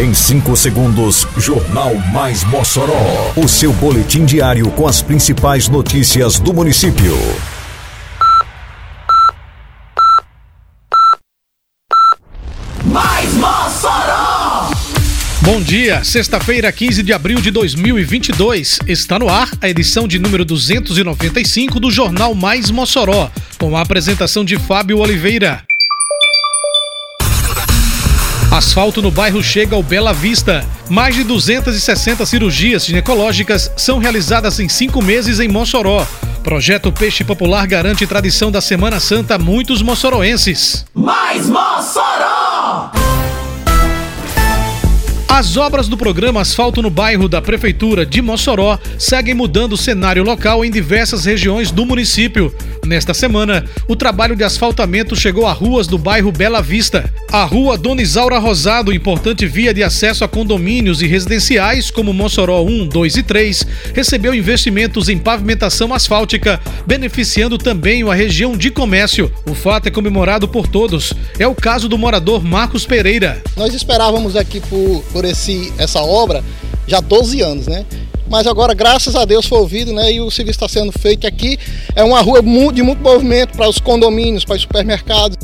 Em 5 segundos, Jornal Mais Mossoró. O seu boletim diário com as principais notícias do município. Mais Mossoró! Bom dia, sexta-feira, 15 de abril de 2022. Está no ar a edição de número 295 do Jornal Mais Mossoró, com a apresentação de Fábio Oliveira. Asfalto no bairro chega ao Bela Vista. Mais de 260 cirurgias ginecológicas são realizadas em cinco meses em Mossoró. Projeto Peixe Popular garante tradição da Semana Santa a muitos moçoroenses. Mais Mossoró! As obras do programa Asfalto no Bairro da Prefeitura de Mossoró seguem mudando o cenário local em diversas regiões do município. Nesta semana, o trabalho de asfaltamento chegou a ruas do bairro Bela Vista. A rua Dona Isaura Rosado, importante via de acesso a condomínios e residenciais como Mossoró 1, 2 e 3, recebeu investimentos em pavimentação asfáltica, beneficiando também a região de comércio. O fato é comemorado por todos. É o caso do morador Marcos Pereira. Nós esperávamos aqui por, por esse, essa obra já há 12 anos, né? Mas agora, graças a Deus, foi ouvido, né? E o serviço está sendo feito aqui. É uma rua de muito movimento para os condomínios, para os supermercados.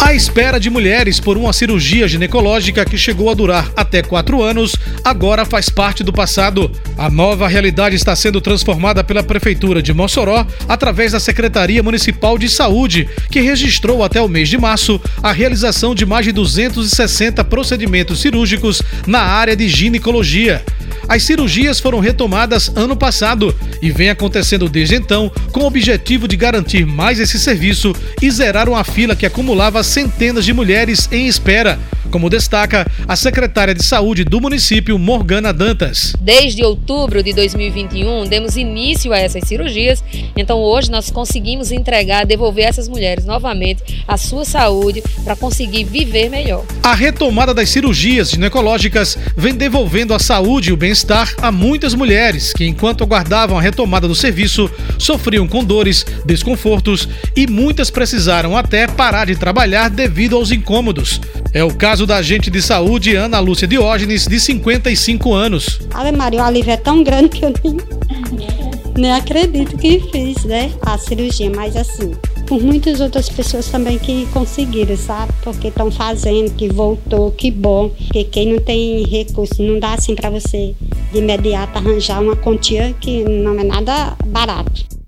A espera de mulheres por uma cirurgia ginecológica que chegou a durar até quatro anos, agora faz parte do passado. A nova realidade está sendo transformada pela Prefeitura de Mossoró através da Secretaria Municipal de Saúde, que registrou até o mês de março a realização de mais de 260 procedimentos cirúrgicos na área de ginecologia. As cirurgias foram retomadas ano passado e vem acontecendo desde então com o objetivo de garantir mais esse serviço e zerar uma fila que acumulava centenas de mulheres em espera como destaca a secretária de Saúde do município, Morgana Dantas. Desde outubro de 2021, demos início a essas cirurgias, então hoje nós conseguimos entregar, devolver essas mulheres novamente a sua saúde para conseguir viver melhor. A retomada das cirurgias ginecológicas vem devolvendo a saúde e o bem-estar a muitas mulheres que, enquanto aguardavam a retomada do serviço, sofriam com dores, desconfortos e muitas precisaram até parar de trabalhar devido aos incômodos. É o caso da agente de saúde Ana Lúcia Diógenes, de 55 anos. Ave Maria, o alívio é tão grande que eu nem, nem acredito que fiz, né? A cirurgia, mas assim, por muitas outras pessoas também que conseguiram, sabe? Porque estão fazendo, que voltou, que bom. Porque quem não tem recurso, não dá assim para você de imediato arranjar uma quantia que não é nada barato.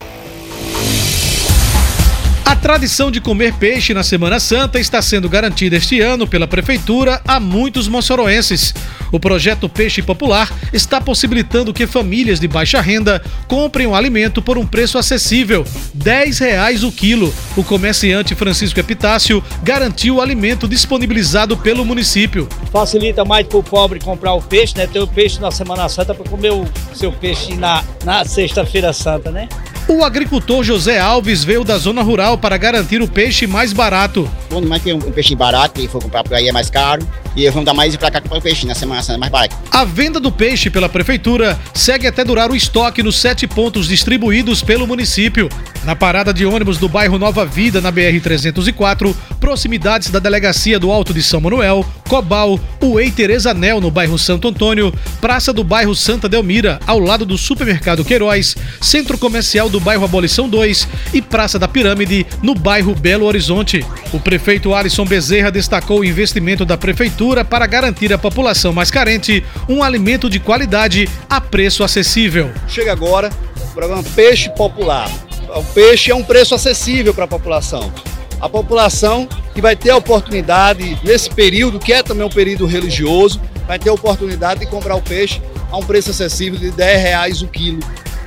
A tradição de comer peixe na Semana Santa está sendo garantida este ano pela Prefeitura a muitos moçoroenses. O projeto Peixe Popular está possibilitando que famílias de baixa renda comprem o alimento por um preço acessível, R$ 10 o quilo. O comerciante Francisco Epitácio garantiu o alimento disponibilizado pelo município. Facilita mais para o pobre comprar o peixe, né? Ter o peixe na Semana Santa para comer o seu peixe na, na Sexta-feira Santa, né? O agricultor José Alves veio da zona rural para garantir o peixe mais barato. Onde mais tem um peixe barato, e for comprar por aí é mais caro, e vamos dar mais para cá para o peixe na semana é mais barato. A venda do peixe pela prefeitura segue até durar o estoque nos sete pontos distribuídos pelo município. Na parada de ônibus do bairro Nova Vida, na BR-304, proximidades da delegacia do Alto de São Manuel, Cobal, Uei Tereza Nel, no bairro Santo Antônio, Praça do bairro Santa Delmira, ao lado do Supermercado Queiroz, Centro Comercial do bairro Abolição 2 e Praça da Pirâmide, no bairro Belo Horizonte. O prefeito Alisson Bezerra destacou o investimento da prefeitura para garantir à população mais carente um alimento de qualidade a preço acessível. Chega agora o programa Peixe Popular. O peixe é um preço acessível para a população. A população que vai ter a oportunidade, nesse período, que é também um período religioso, vai ter a oportunidade de comprar o peixe a um preço acessível de 10 reais o quilo.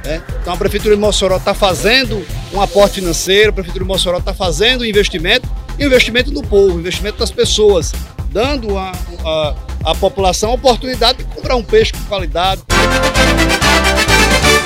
Né? Então a Prefeitura de Mossoró está fazendo um aporte financeiro, a Prefeitura de Mossoró está fazendo um investimento, e investimento no povo, investimento das pessoas, dando à população a oportunidade de comprar um peixe com qualidade.